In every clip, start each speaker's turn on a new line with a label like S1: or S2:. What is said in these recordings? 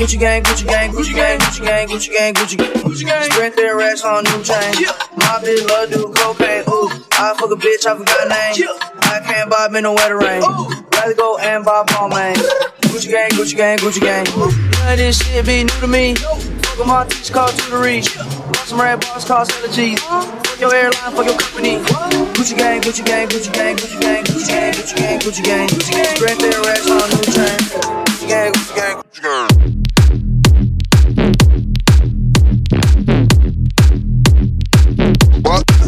S1: Gucci gang, Gucci gang, Gucci gang, Gucci gang, Gucci gang, Gucci gang, Gucci gang. Sprint their racks on new chain. My bitch love do cocaine. Ooh, I fuck a bitch, I forgot name. I can't buy me no wetter rain. Rather go and buy Balmain. Gucci gang, Gucci gang, Gucci gang. None of this shit be new to me. Fuck my teach called to the reach. Some red bars the cheese. Fuck your airline, fuck your company. Gucci gang, Gucci gang, Gucci gang, Gucci gang, Gucci gang, Gucci gang, Gucci gang, Gucci gang. Sprint their racks on new chain. Gucci gang, Gucci gang, Gucci gang.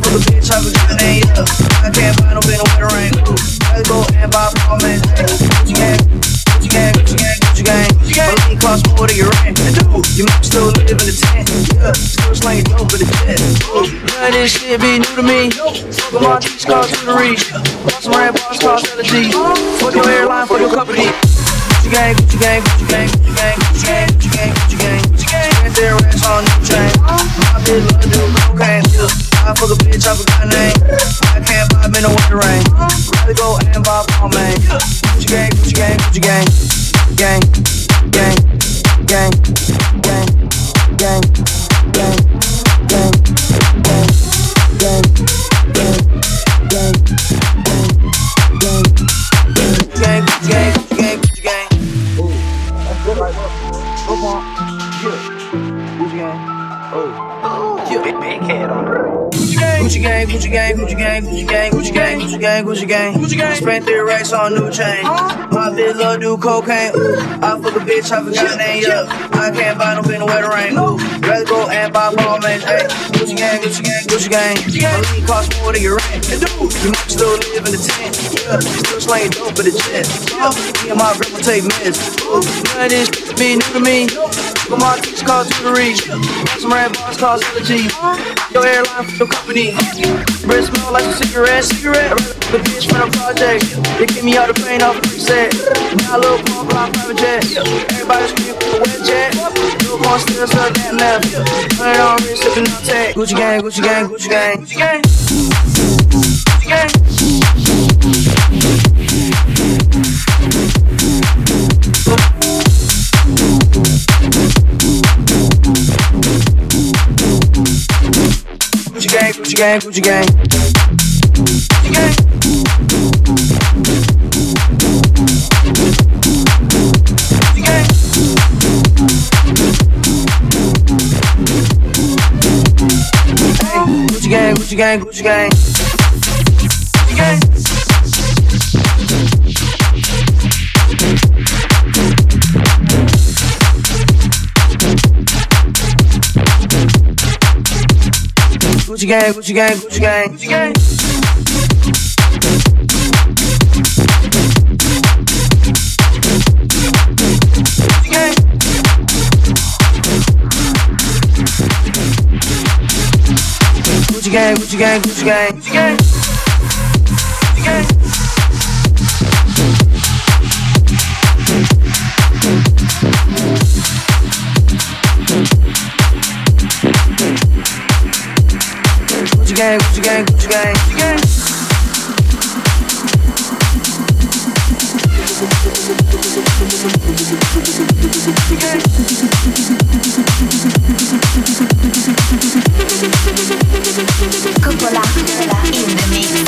S1: Fuck a bitch, forgot her name. Yeah. I can't buy no and buy Balmain. Gucci gang. Gang, gang, gang, gang. Your rent. And the tent. Yeah, still slanging dope in the of the reach. Your airline, fuck your company. Gang, gang, gang, gang, gang, gang, gang, Spent their racks on new chain. My bitch love do cocaine. I fuck a bitch, I forgot. I can't me no wetter rain. Go and gang, gang, gang, gang, Gucci gang, Gucci gang, Gucci gang, Gucci gang, Gucci gang, Gucci gang, Gucci gang, Gucci gang. Spent three racks on new chain. Uh-huh. My bitch love do cocaine. Ooh, I fuck a bitch, I forgot her name. Yeah, I can't buy no pin no wetter rain. Rather go and buy Balmain. Hey, Gucci gang, Gucci gang, Gucci gang. My lean cost more than your rent. And dude, you might still live in the tent. Yeah, still slanging dope in the jet. Yeah, me and my grandma take meds. Ooh, none of this be new to me. Fuck my teach reach. Bought some red bars the G. Your airline, your company. Breath smell like a cigarette, cigarette. The bitch from the project. They get me out the plane off the set. Now a Lil Pump block private jet. Everybody scream for the wet jet. Little gon' still suck that meth. Hundred on wrist, sipping on tech. Gucci gang, Gucci gang, Gucci gang, Gucci gang. Gucci gang. Gucci gang, Gucci gang, Gucci gang. Gucci gang. Gucci gang. Gucci gang. Gucci gang, Gucci gang, Gucci gang, Gucci gang. Gucci gang. Gucci gang, Gucci gang, Gucci gang, gang, Gucci gang, Gucci gang, Gucci gang.
S2: Coppola in the mix.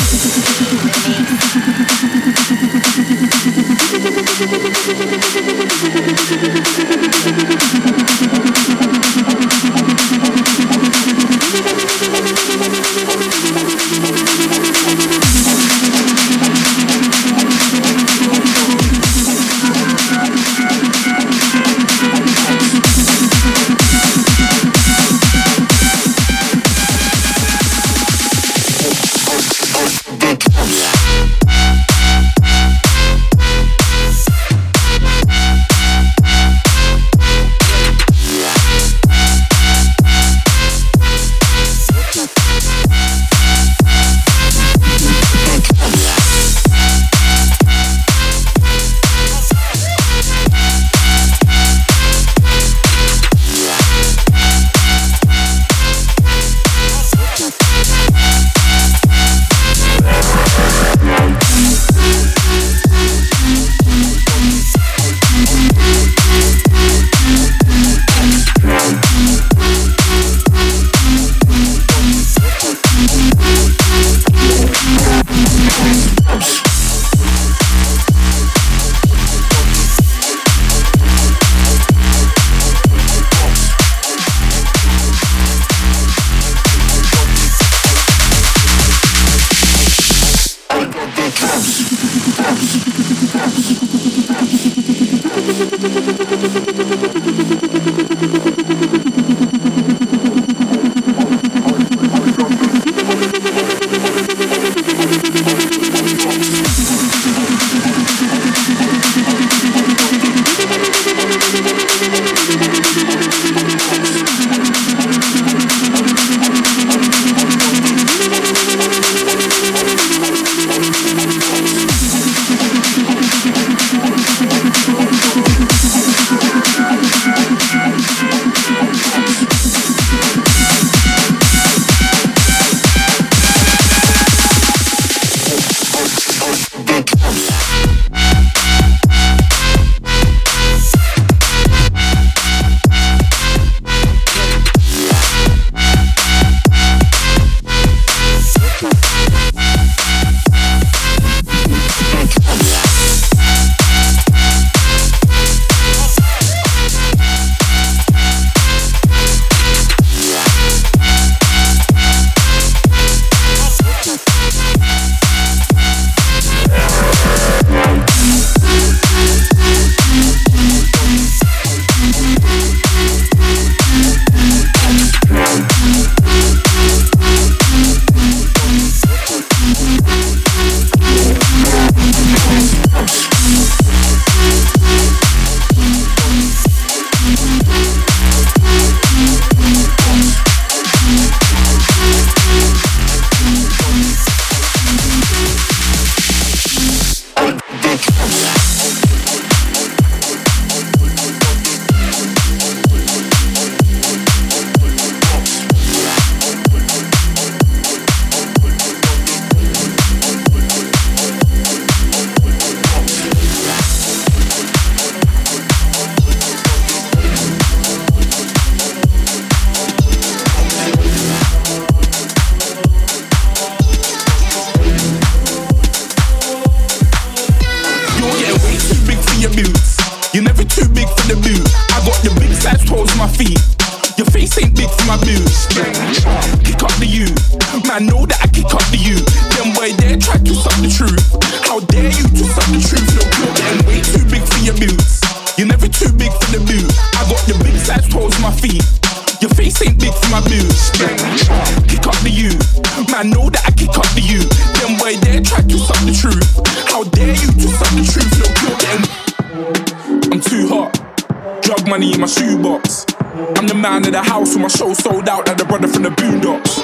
S3: house with my show sold out like the brother from the boondocks.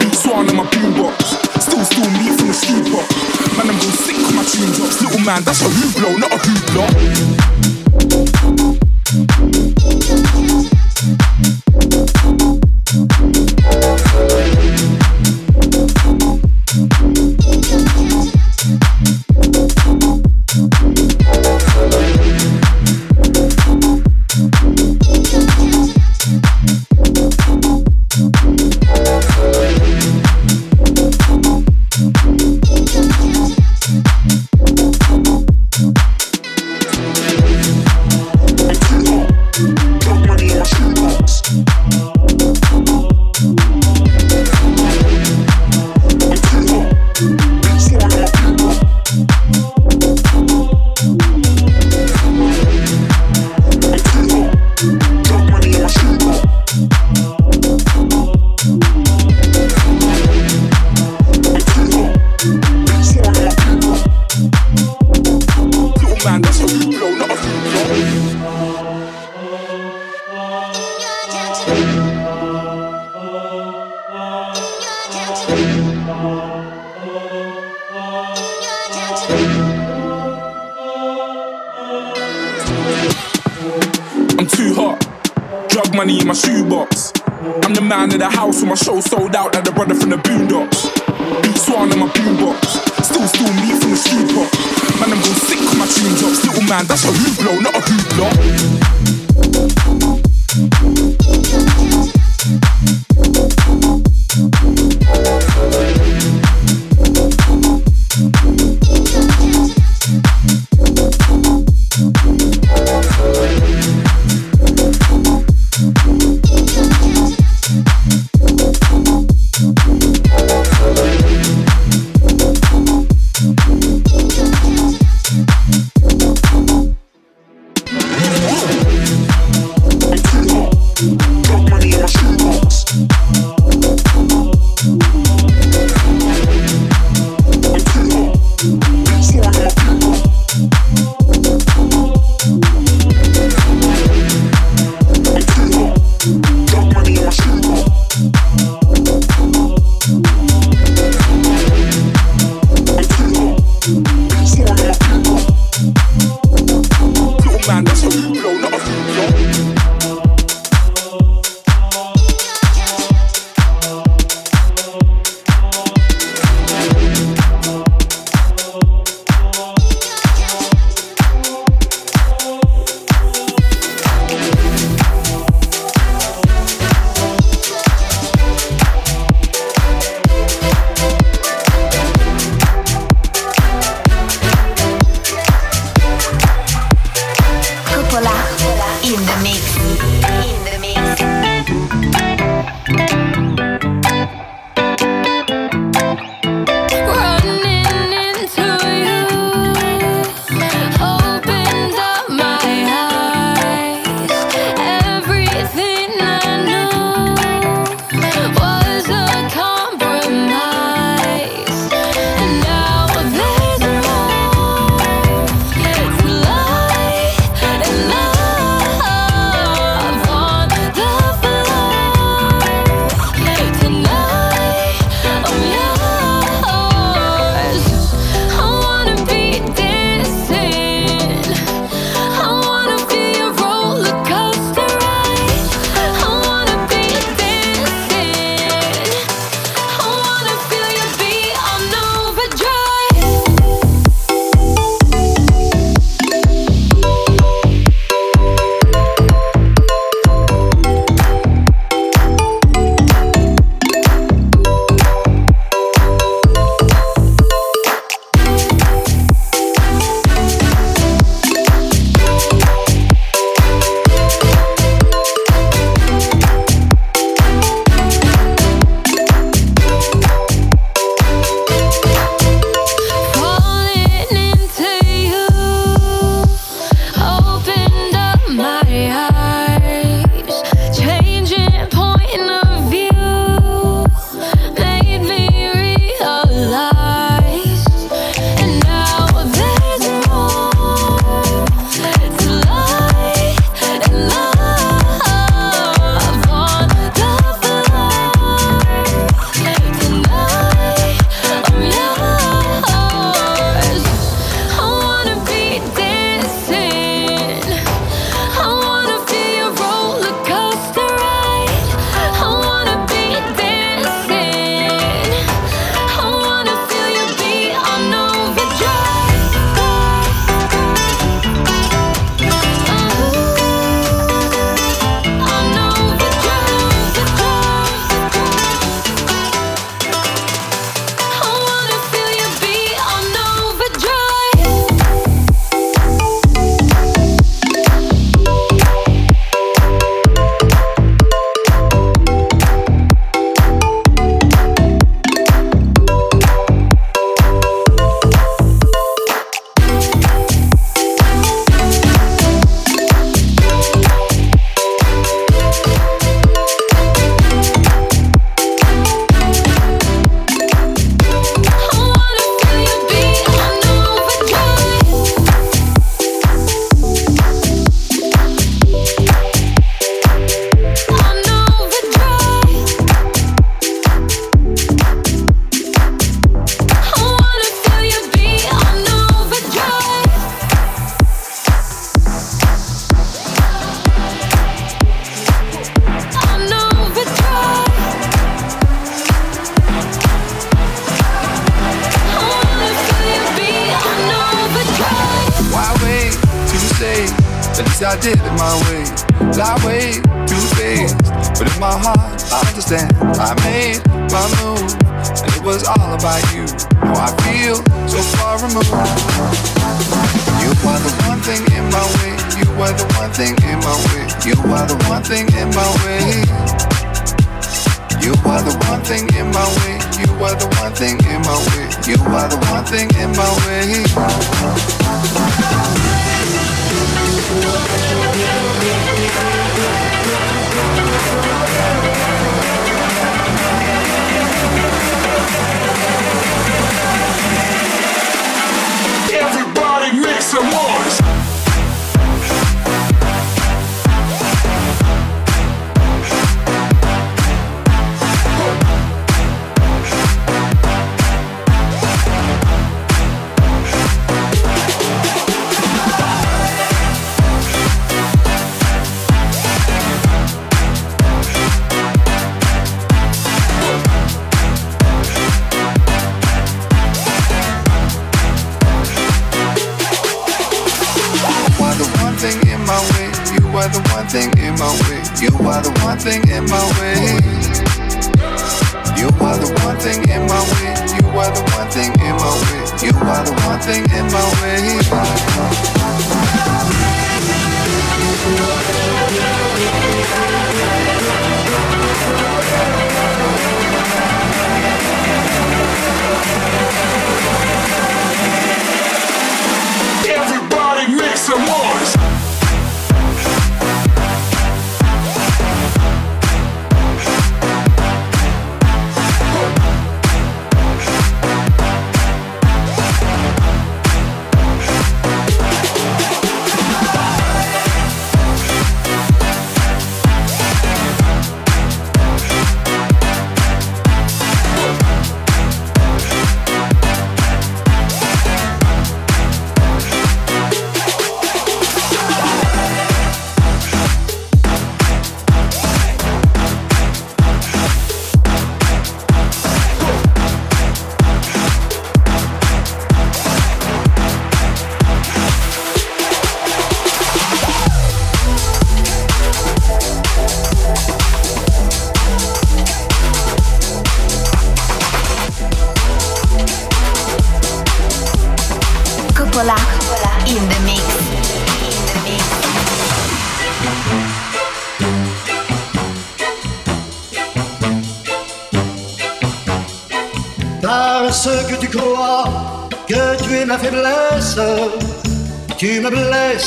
S3: Beats swan on my boombox. Still, still me from the scooper. Man, I'm going sick with my tune drops. Little man, that's
S4: what.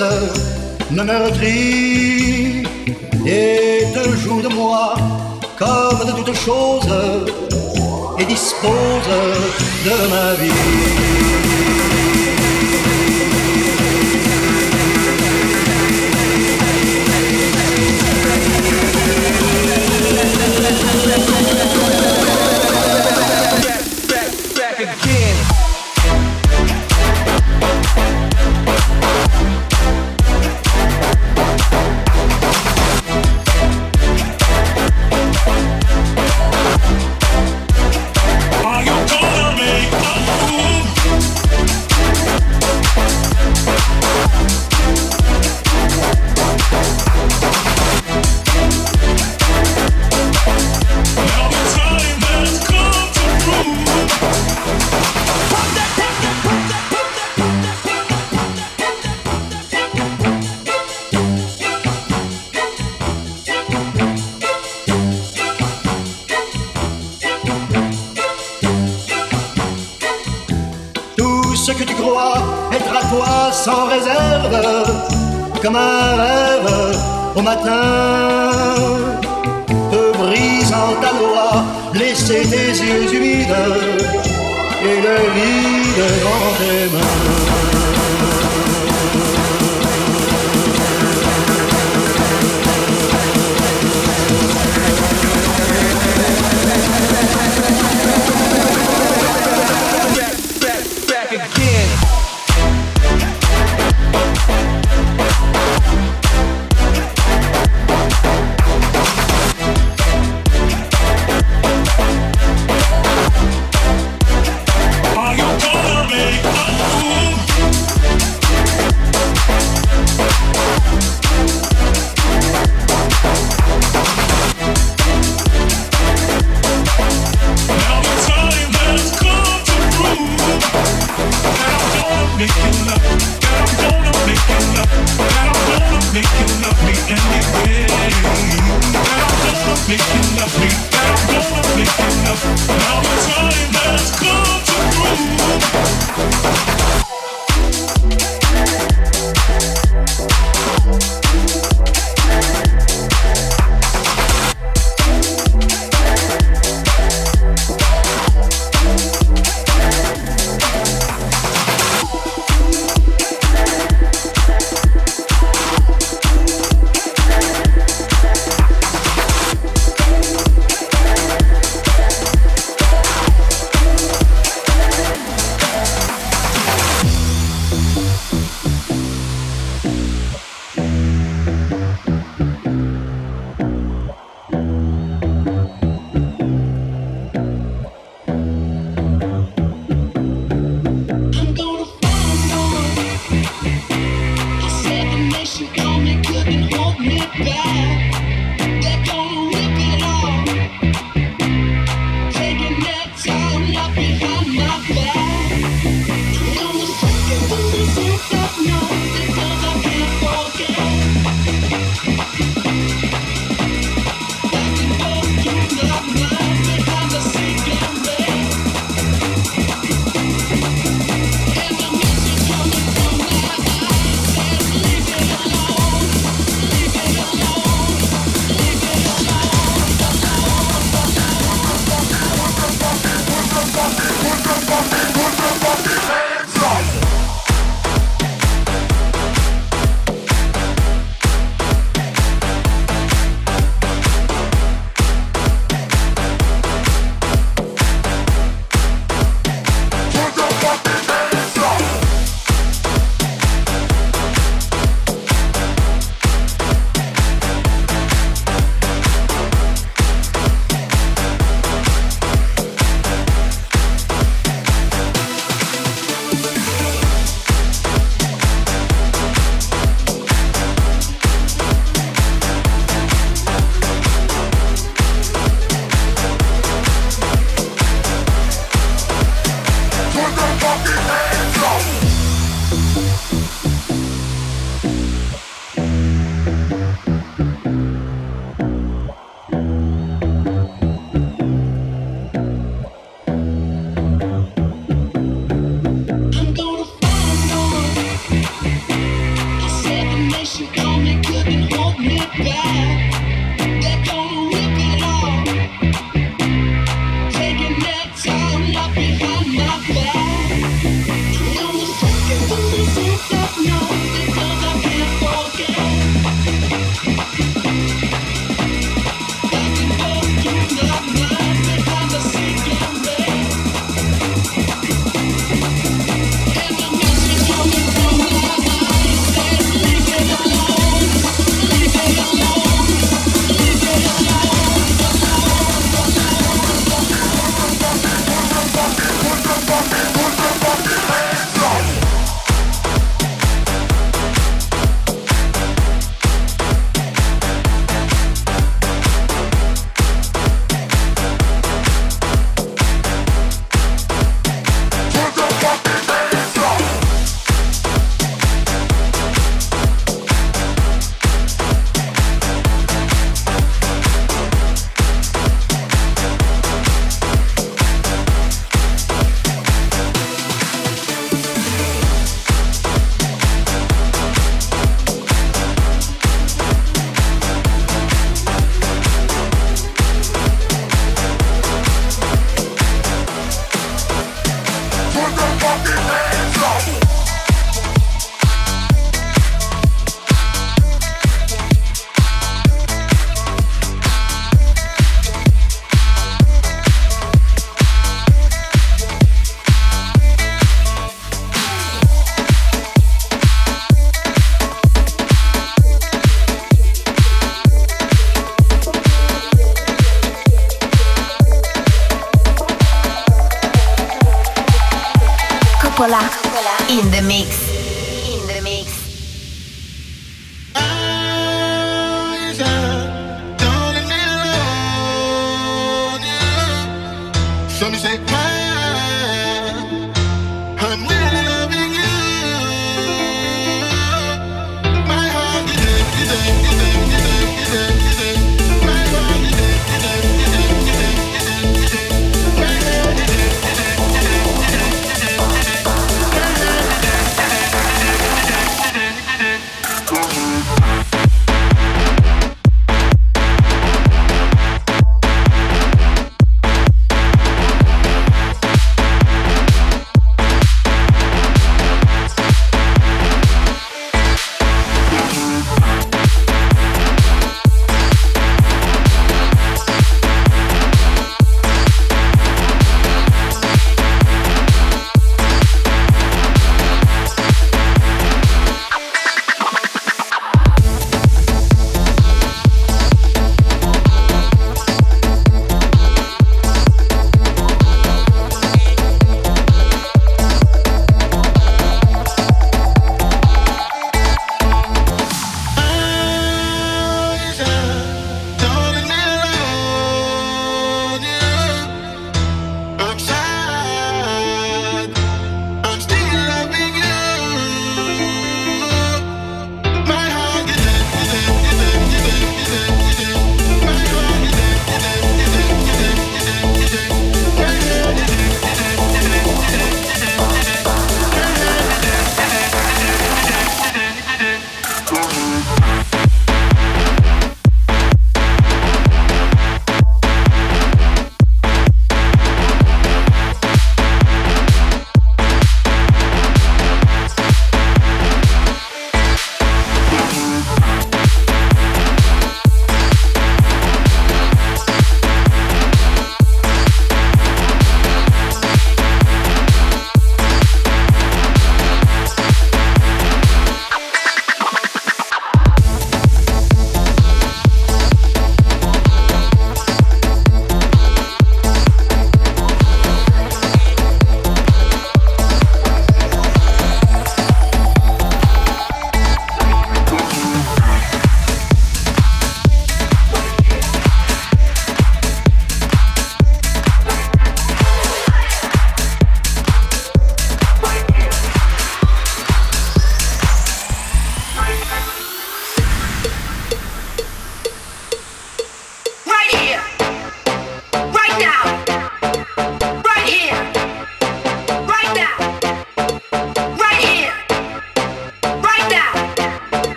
S4: Me ne meurtrit et te jour de moi comme de toutes choses et dispose de ma vie. matin te brisant ta loi, laisser tes yeux humides et le vide dans tes mains.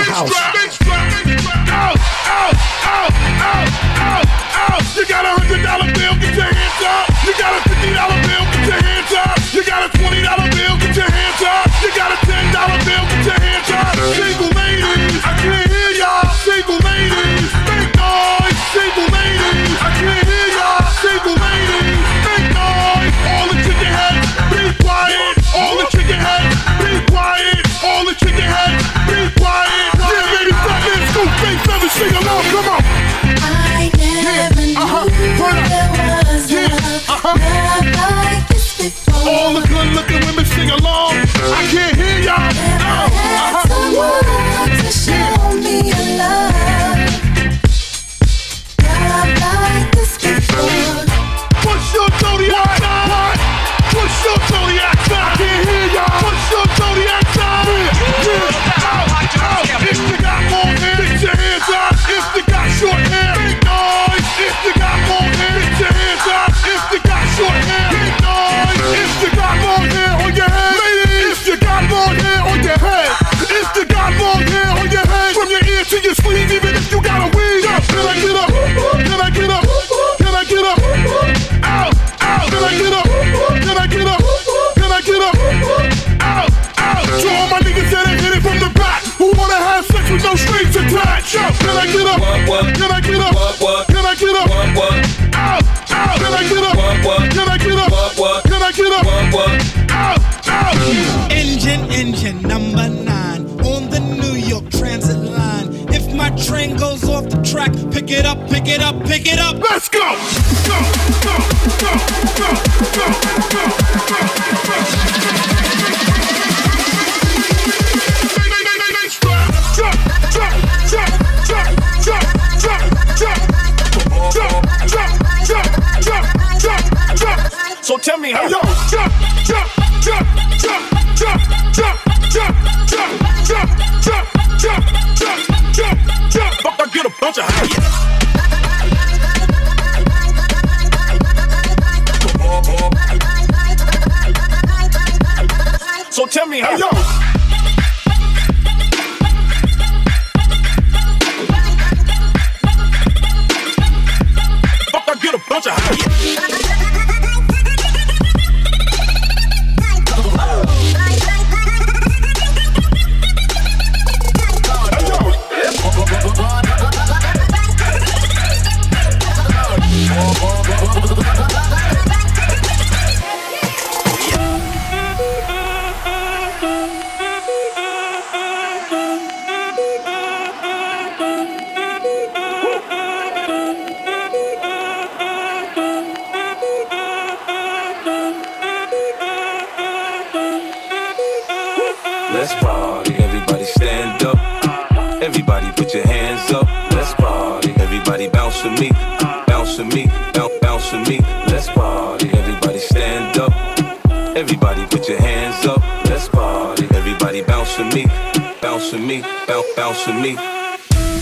S5: House.
S6: Let's party. Everybody stand up. Everybody put your hands up. Let's party. Everybody bounce with me. Bounce with me. Bounce, bounce with me. Let's party. Everybody stand up. Everybody put your hands up. Let's party. Everybody bounce with me. Bounce with me. Bounce, bounce with me.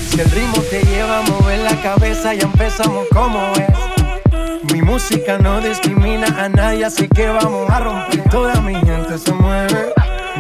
S7: Si el ritmo te lleva a mover la cabeza, ya empezamos como es. Mi música no discrimina a nadie, así que vamos a romper. Toda mi gente se mueve.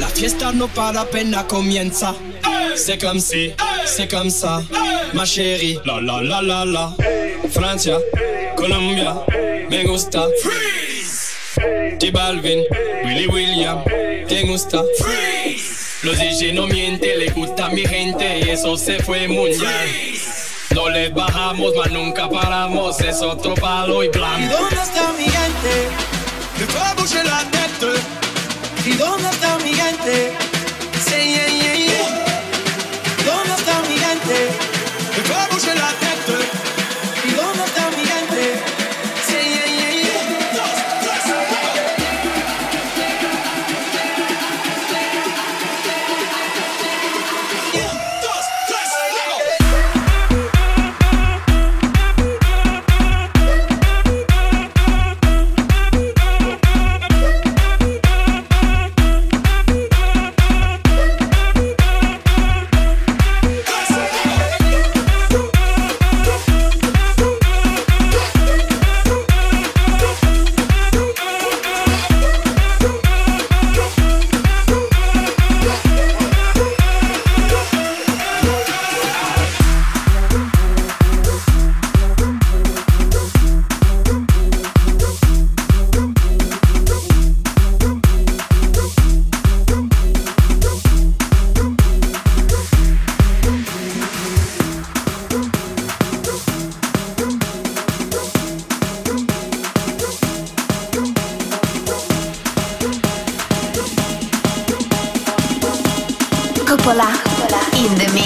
S8: La fiesta no para, apenas comienza. C'est comme si, c'est comme ça, ma chérie. La la la la la. Francia, Colombia, me gusta. Freeze. T Balvin, Willy William, te gusta. Freeze. Los DJ no mienten, le gusta a mi gente y eso se fue mundial. No les bajamos, mas nunca paramos, es otro palo y blanco.
S9: ¿Y dónde está mi gente?
S8: De tête?
S9: ¿Y dónde está mi gente?
S2: In the mix.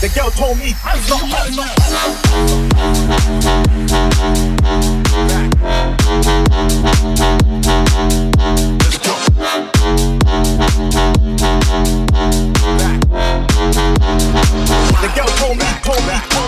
S2: The
S10: girl told me The girl told me, told me, told me.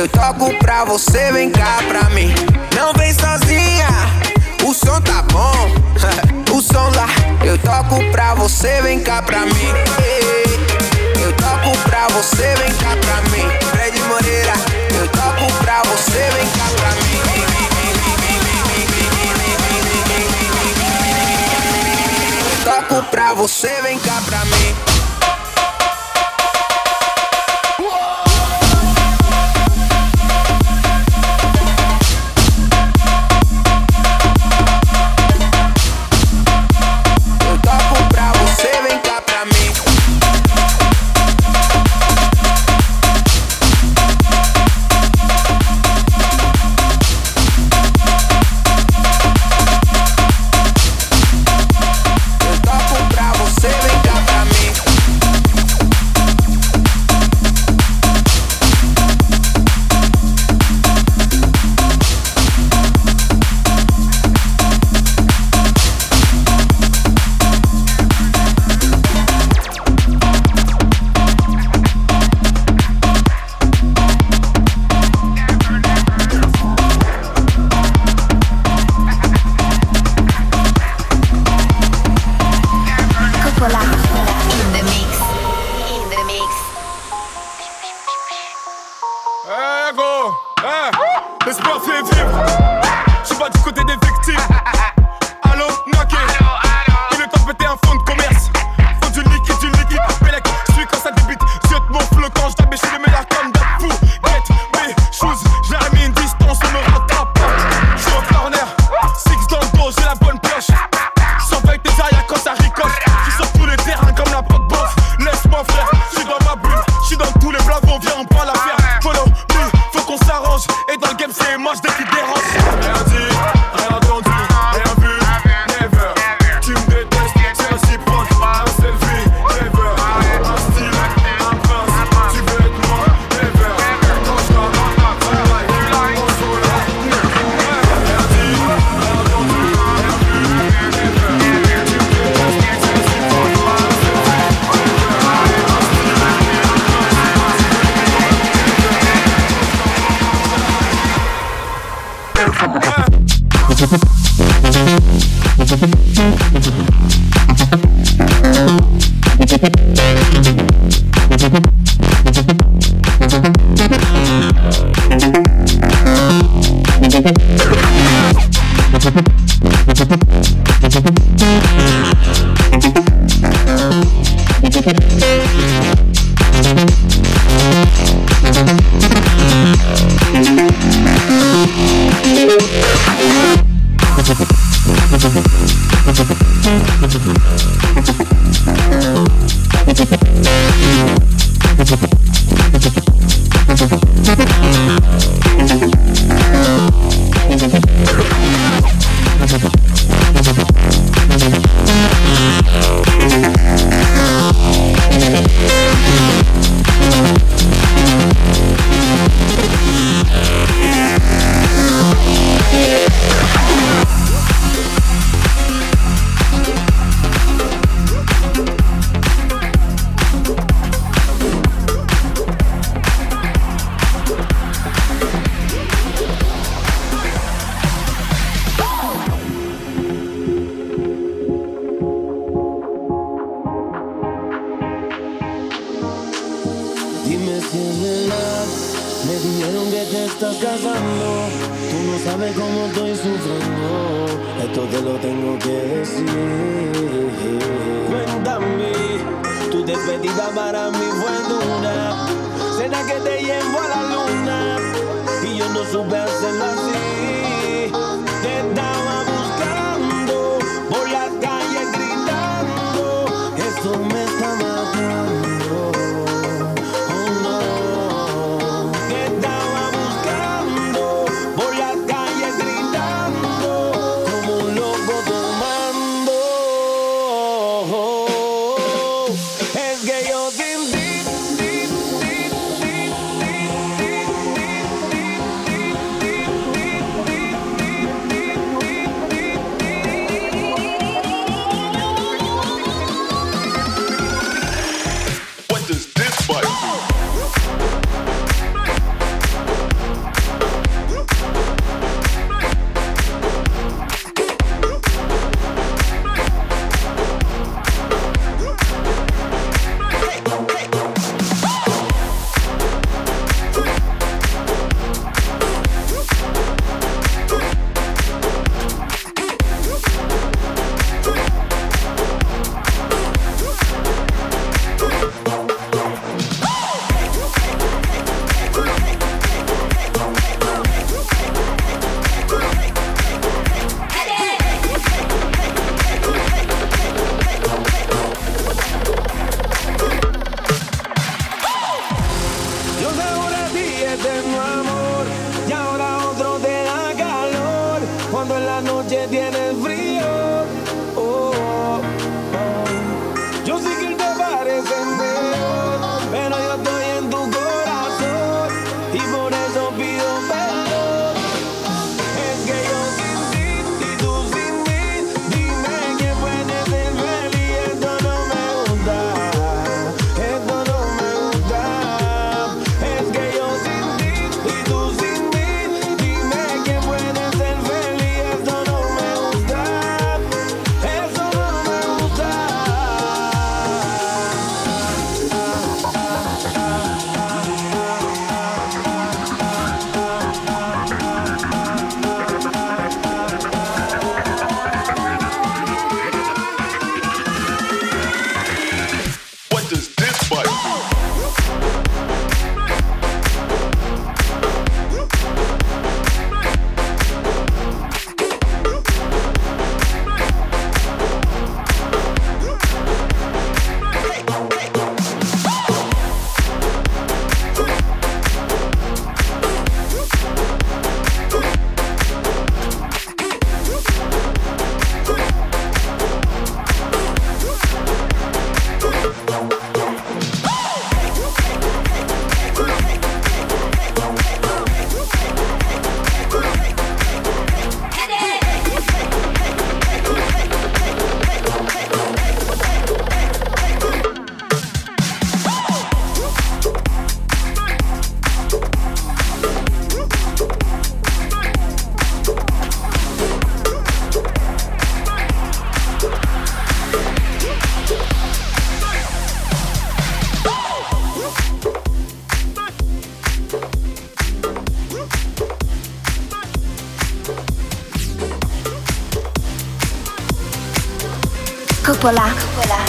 S11: Eu toco pra você, vem cá pra mim. Não vem sozinha, o som tá bom. o som lá, eu toco pra você, vem cá pra mim. Eu toco pra você, vem cá pra mim. Fred Moreira, eu toco pra você, vem cá pra mim. Eu toco pra você, vem cá pra mim.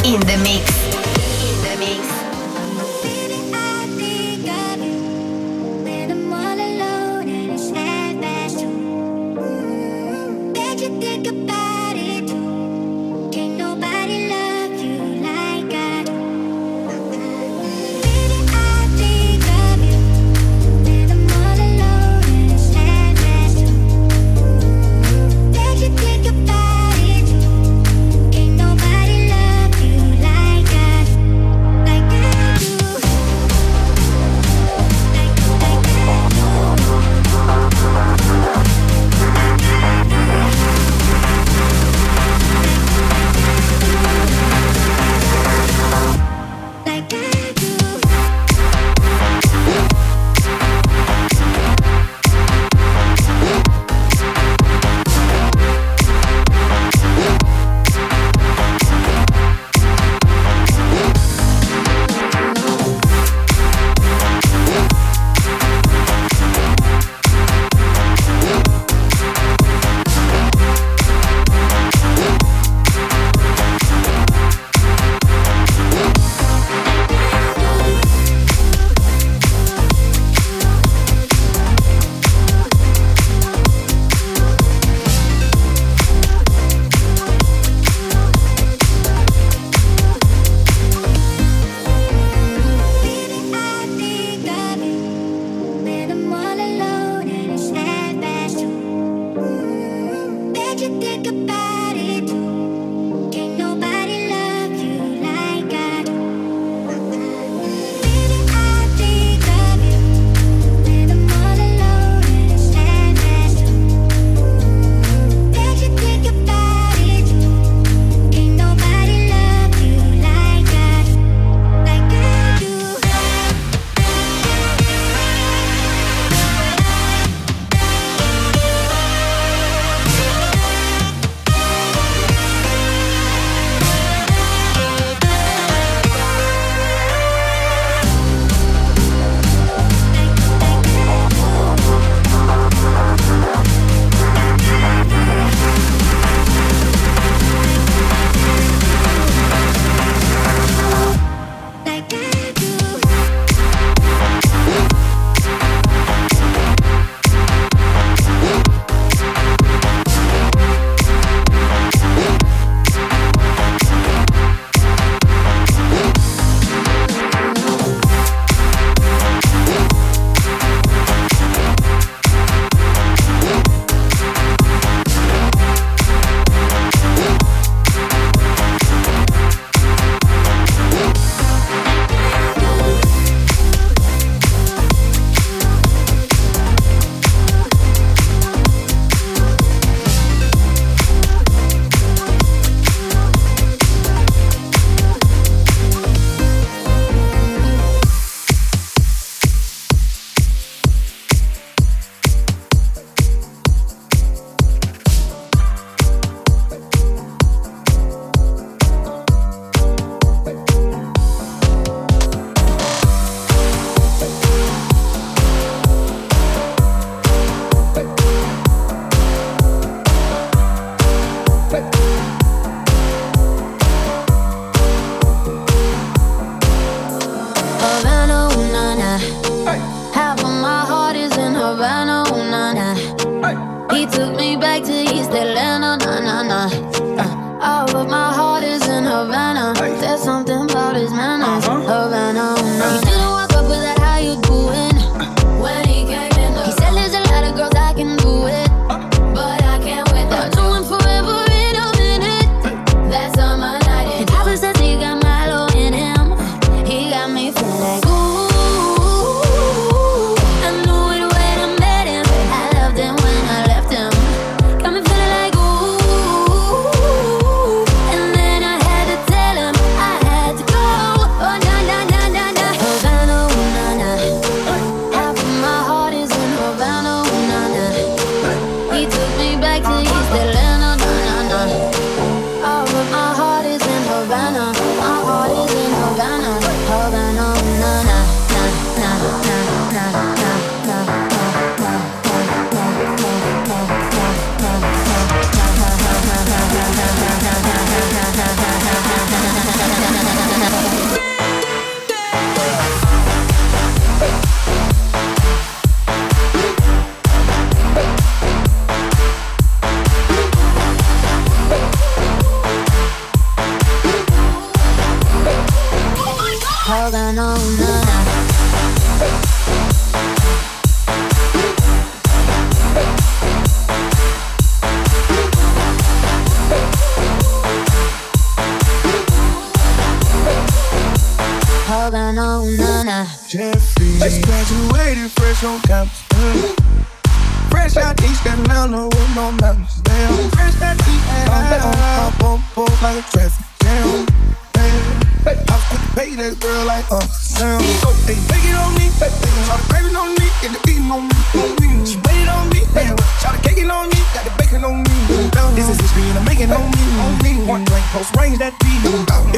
S12: In
S13: the mix.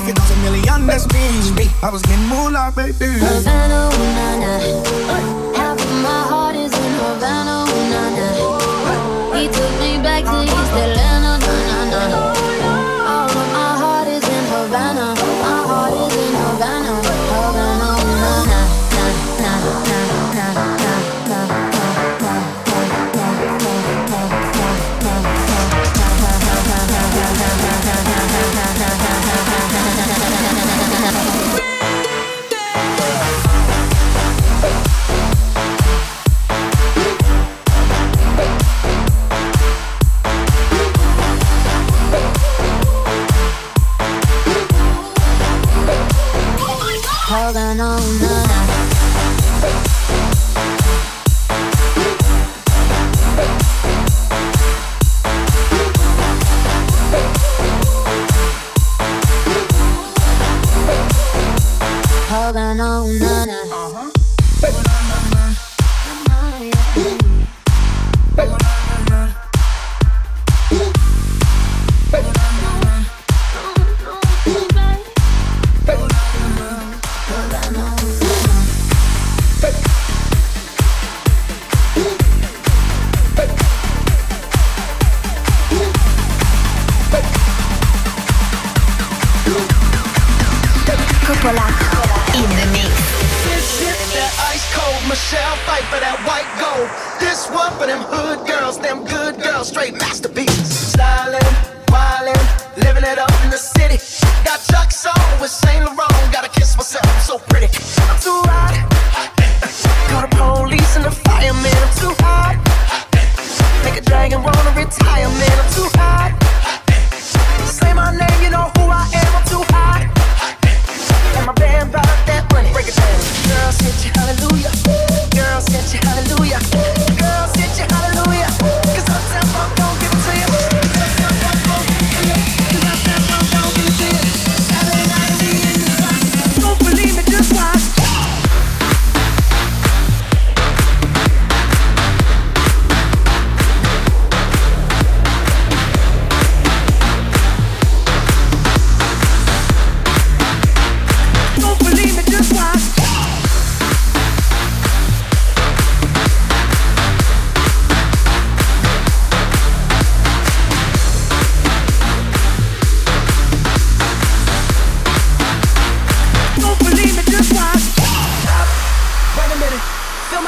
S13: If it goes a million, that's me. I was getting moolah, baby.
S14: Havana, ooh, na na. Half of my heart is in Havana, ooh, na na. He took me back to East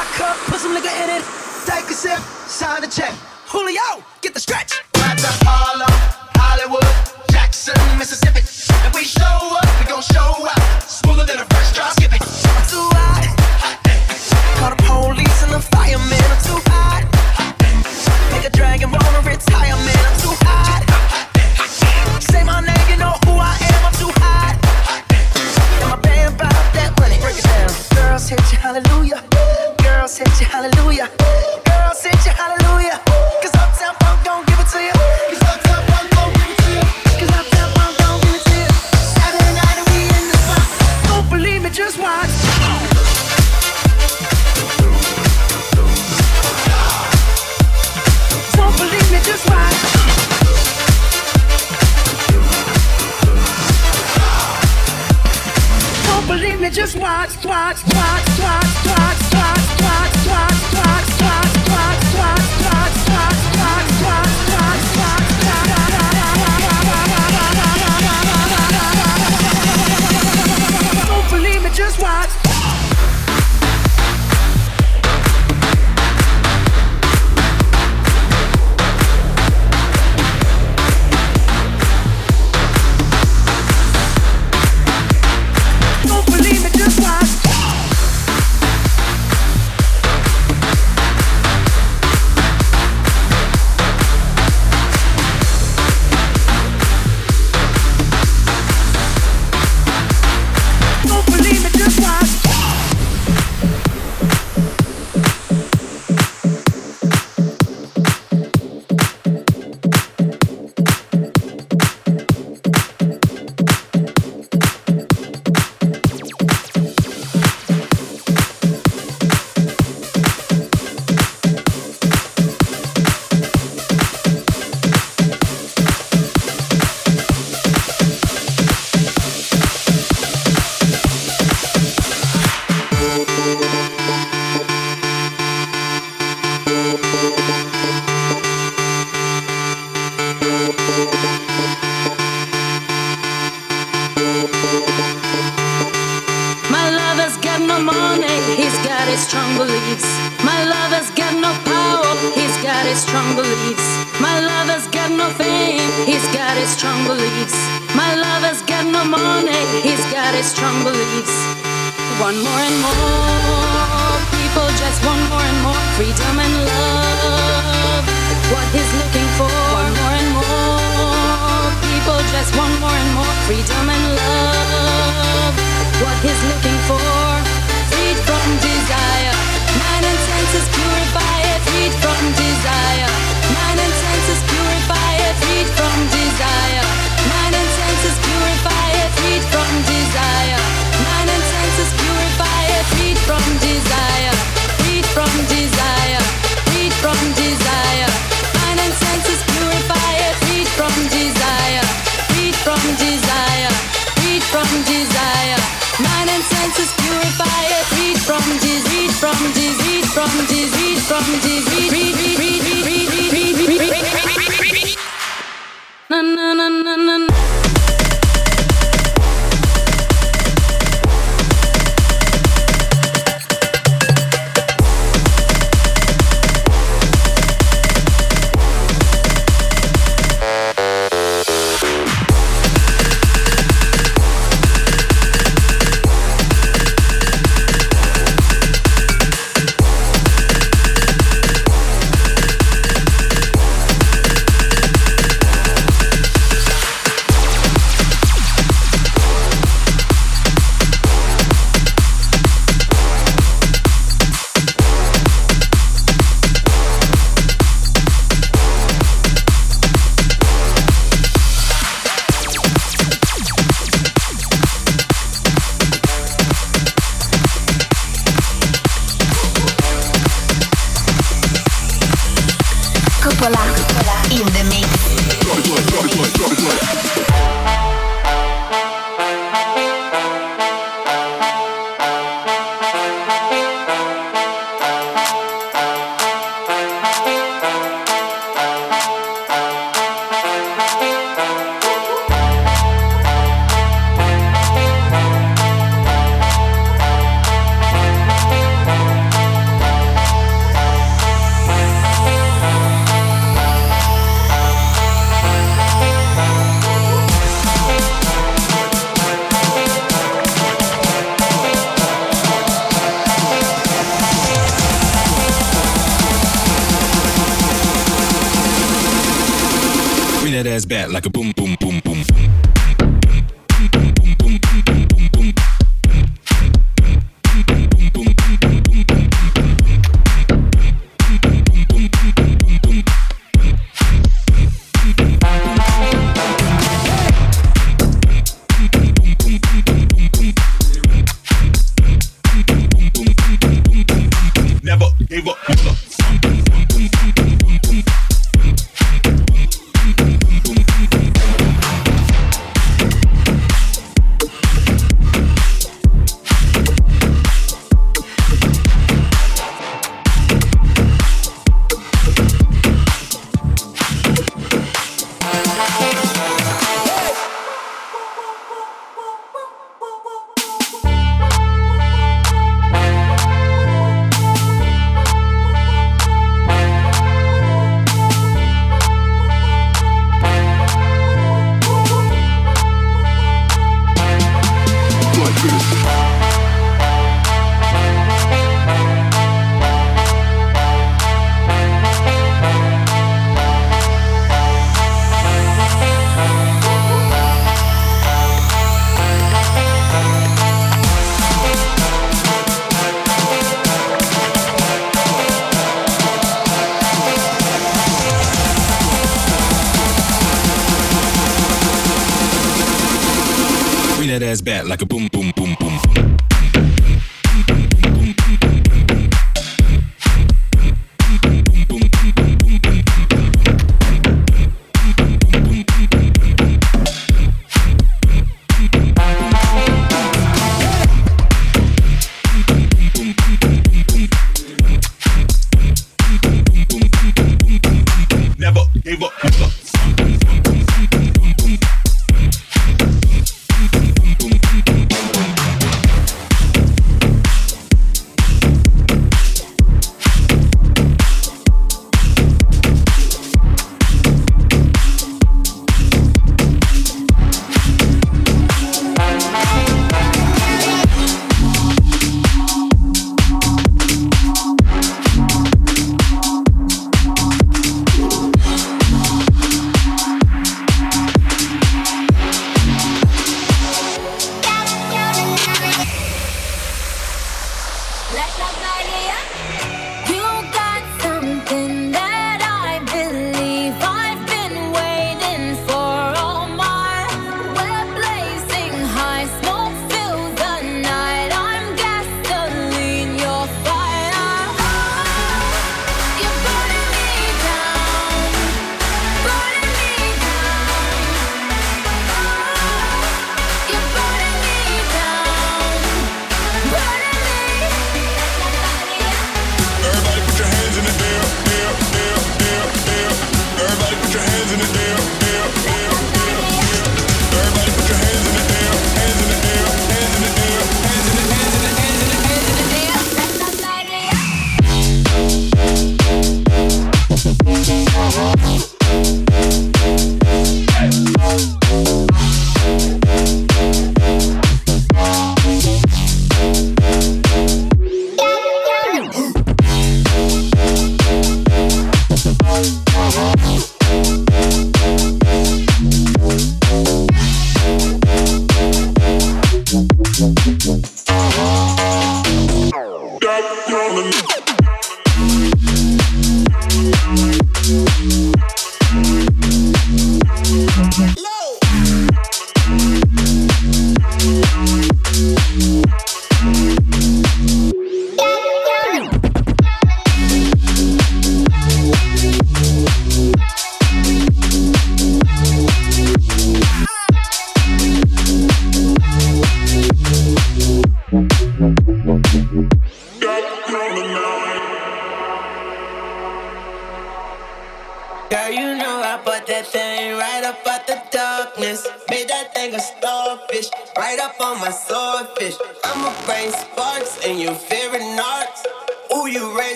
S14: my
S9: cup, put some liquor in it. Take a sip, sign the check. Julio, get the stretch. Right to Harlem, Hollywood, Jackson, Mississippi. If we show up, we gon' show out. Smoother than a fresh drop skipping. I'm too hot. hot Call the police and the fireman. I'm too hot. hot Make a dragon wanna retire, man. I'm too hot. Say my name, you know who I am. I'm too hot. And my band bought that money. Break it down. Girls hit you, hallelujah. Hit you, hallelujah. Girls hit you, hallelujah. Cause Uptown Funk don't give it to you. Cause Uptown Funk don't give it to you. Cause Uptown Funk don't give it to you. Saturday night we in the spot. Don't believe me, just watch. Don't believe me, just watch. Believe me, just watch, watch, watch, watch, watch, watch, watch
S2: from disease, from disease.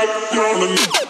S15: Coppola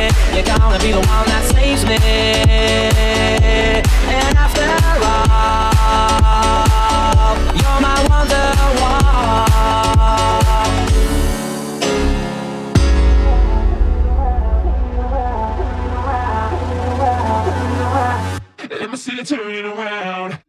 S16: you're gonna be the one that saves me. And after all, you're my wonderwall.
S10: Let me see you turn around.